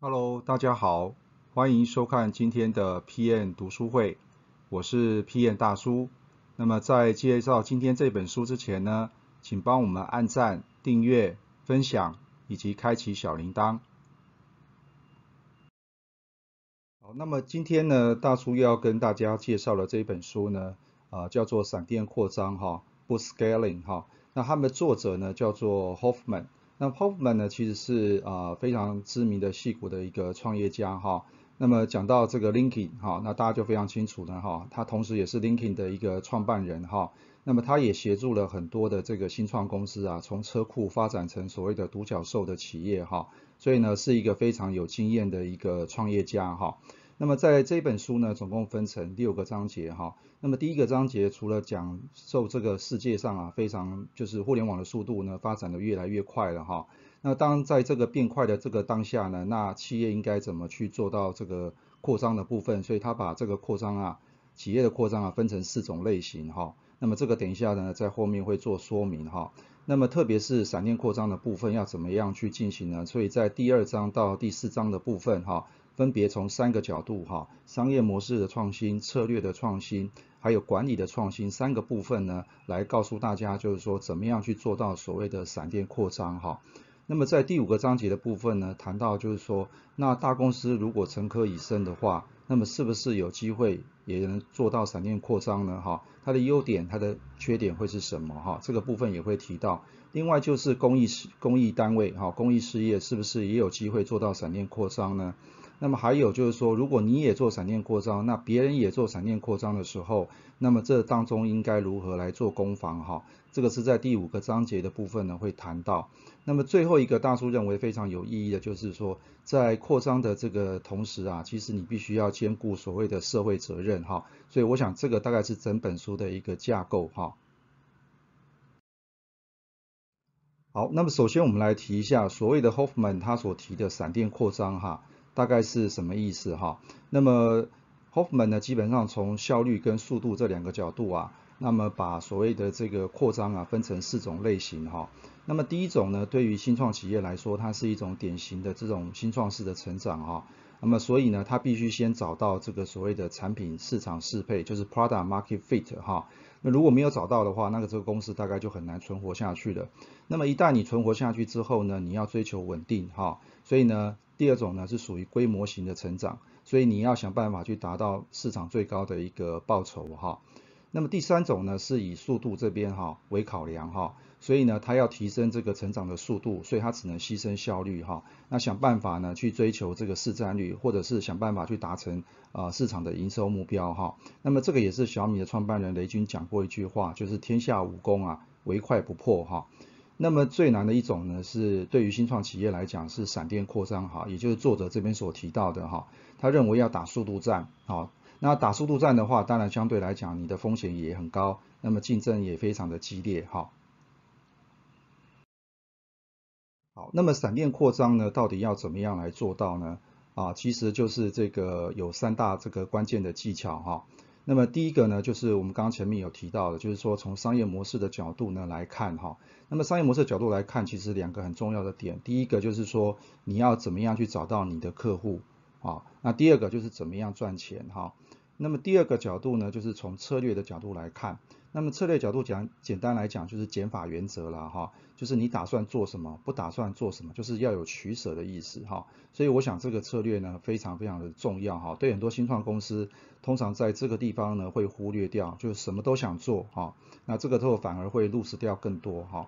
Hello，大家好，欢迎收看今天的 PM 读书会，我是 PM 大叔。那么在介绍今天这本书之前呢，请帮我们按赞、订阅、分享以及开启小铃铛。好，那么今天呢，大叔要跟大家介绍的这一本书呢，啊，叫做《闪电扩张》哈不 Scaling 哈。那他们的作者呢，叫做 Hoffman。那 Hoffman 呢，其实是啊非常知名的戏骨的一个创业家哈。那么讲到这个 Linkin 哈，那大家就非常清楚了哈。他同时也是 Linkin 的一个创办人哈。那么他也协助了很多的这个新创公司啊，从车库发展成所谓的独角兽的企业哈。所以呢，是一个非常有经验的一个创业家哈。那么在这本书呢，总共分成六个章节哈。那么第一个章节除了讲受这个世界上啊非常就是互联网的速度呢发展的越来越快了哈。那当在这个变快的这个当下呢，那企业应该怎么去做到这个扩张的部分？所以他把这个扩张啊，企业的扩张啊分成四种类型哈。那么这个等一下呢在后面会做说明哈。那么特别是闪电扩张的部分要怎么样去进行呢？所以在第二章到第四章的部分哈。分别从三个角度哈，商业模式的创新、策略的创新，还有管理的创新三个部分呢，来告诉大家就是说怎么样去做到所谓的闪电扩张哈。那么在第五个章节的部分呢，谈到就是说，那大公司如果成科已深的话，那么是不是有机会也能做到闪电扩张呢？哈，它的优点、它的缺点会是什么？哈，这个部分也会提到。另外就是公益事、公益单位哈，公益事业是不是也有机会做到闪电扩张呢？那么还有就是说，如果你也做闪电扩张，那别人也做闪电扩张的时候，那么这当中应该如何来做攻防哈？这个是在第五个章节的部分呢会谈到。那么最后一个大叔认为非常有意义的就是说，在扩张的这个同时啊，其实你必须要兼顾所谓的社会责任哈。所以我想这个大概是整本书的一个架构哈。好，那么首先我们来提一下所谓的 Hoffman 他所提的闪电扩张哈。大概是什么意思哈？那么 Hoffman 呢，基本上从效率跟速度这两个角度啊，那么把所谓的这个扩张啊分成四种类型哈。那么第一种呢，对于新创企业来说，它是一种典型的这种新创式的成长哈。那么所以呢，他必须先找到这个所谓的产品市场适配，就是 product market fit 哈。那如果没有找到的话，那个这个公司大概就很难存活下去了。那么一旦你存活下去之后呢，你要追求稳定哈。所以呢。第二种呢是属于规模型的成长，所以你要想办法去达到市场最高的一个报酬哈。那么第三种呢是以速度这边哈为考量哈，所以呢它要提升这个成长的速度，所以它只能牺牲效率哈。那想办法呢去追求这个市占率，或者是想办法去达成啊市场的营收目标哈。那么这个也是小米的创办人雷军讲过一句话，就是天下武功啊唯快不破哈。那么最难的一种呢，是对于新创企业来讲是闪电扩张哈，也就是作者这边所提到的哈，他认为要打速度战好，那打速度战的话，当然相对来讲你的风险也很高，那么竞争也非常的激烈哈。好，那么闪电扩张呢，到底要怎么样来做到呢？啊，其实就是这个有三大这个关键的技巧哈。那么第一个呢，就是我们刚刚前面有提到的，就是说从商业模式的角度呢来看哈。那么商业模式角度来看，其实两个很重要的点，第一个就是说你要怎么样去找到你的客户啊，那第二个就是怎么样赚钱哈。那么第二个角度呢，就是从策略的角度来看。那么策略角度讲，简单来讲就是减法原则了哈，就是你打算做什么，不打算做什么，就是要有取舍的意思哈。所以我想这个策略呢非常非常的重要哈，对很多新创公司，通常在这个地方呢会忽略掉，就是什么都想做哈，那这个之后反而会 lose 掉更多哈。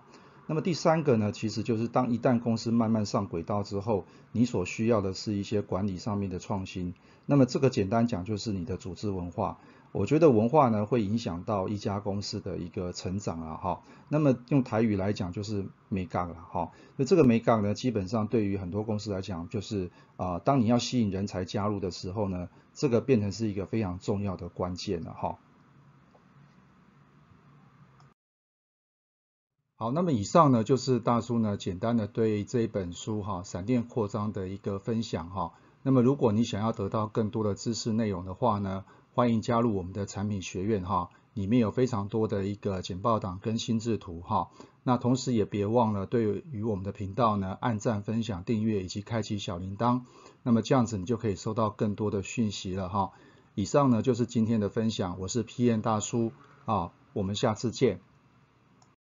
那么第三个呢，其实就是当一旦公司慢慢上轨道之后，你所需要的是一些管理上面的创新。那么这个简单讲就是你的组织文化。我觉得文化呢会影响到一家公司的一个成长啊，哈。那么用台语来讲就是美感了，哈。那这个美感呢，基本上对于很多公司来讲，就是啊，当你要吸引人才加入的时候呢，这个变成是一个非常重要的关键了，哈。好，那么以上呢就是大叔呢简单的对这一本书哈《闪电扩张》的一个分享哈。那么如果你想要得到更多的知识内容的话呢？欢迎加入我们的产品学院哈，里面有非常多的一个简报档跟心智图哈。那同时也别忘了对于我们的频道呢按赞、分享、订阅以及开启小铃铛。那么这样子你就可以收到更多的讯息了哈。以上呢就是今天的分享，我是 P N 大叔啊，我们下次见。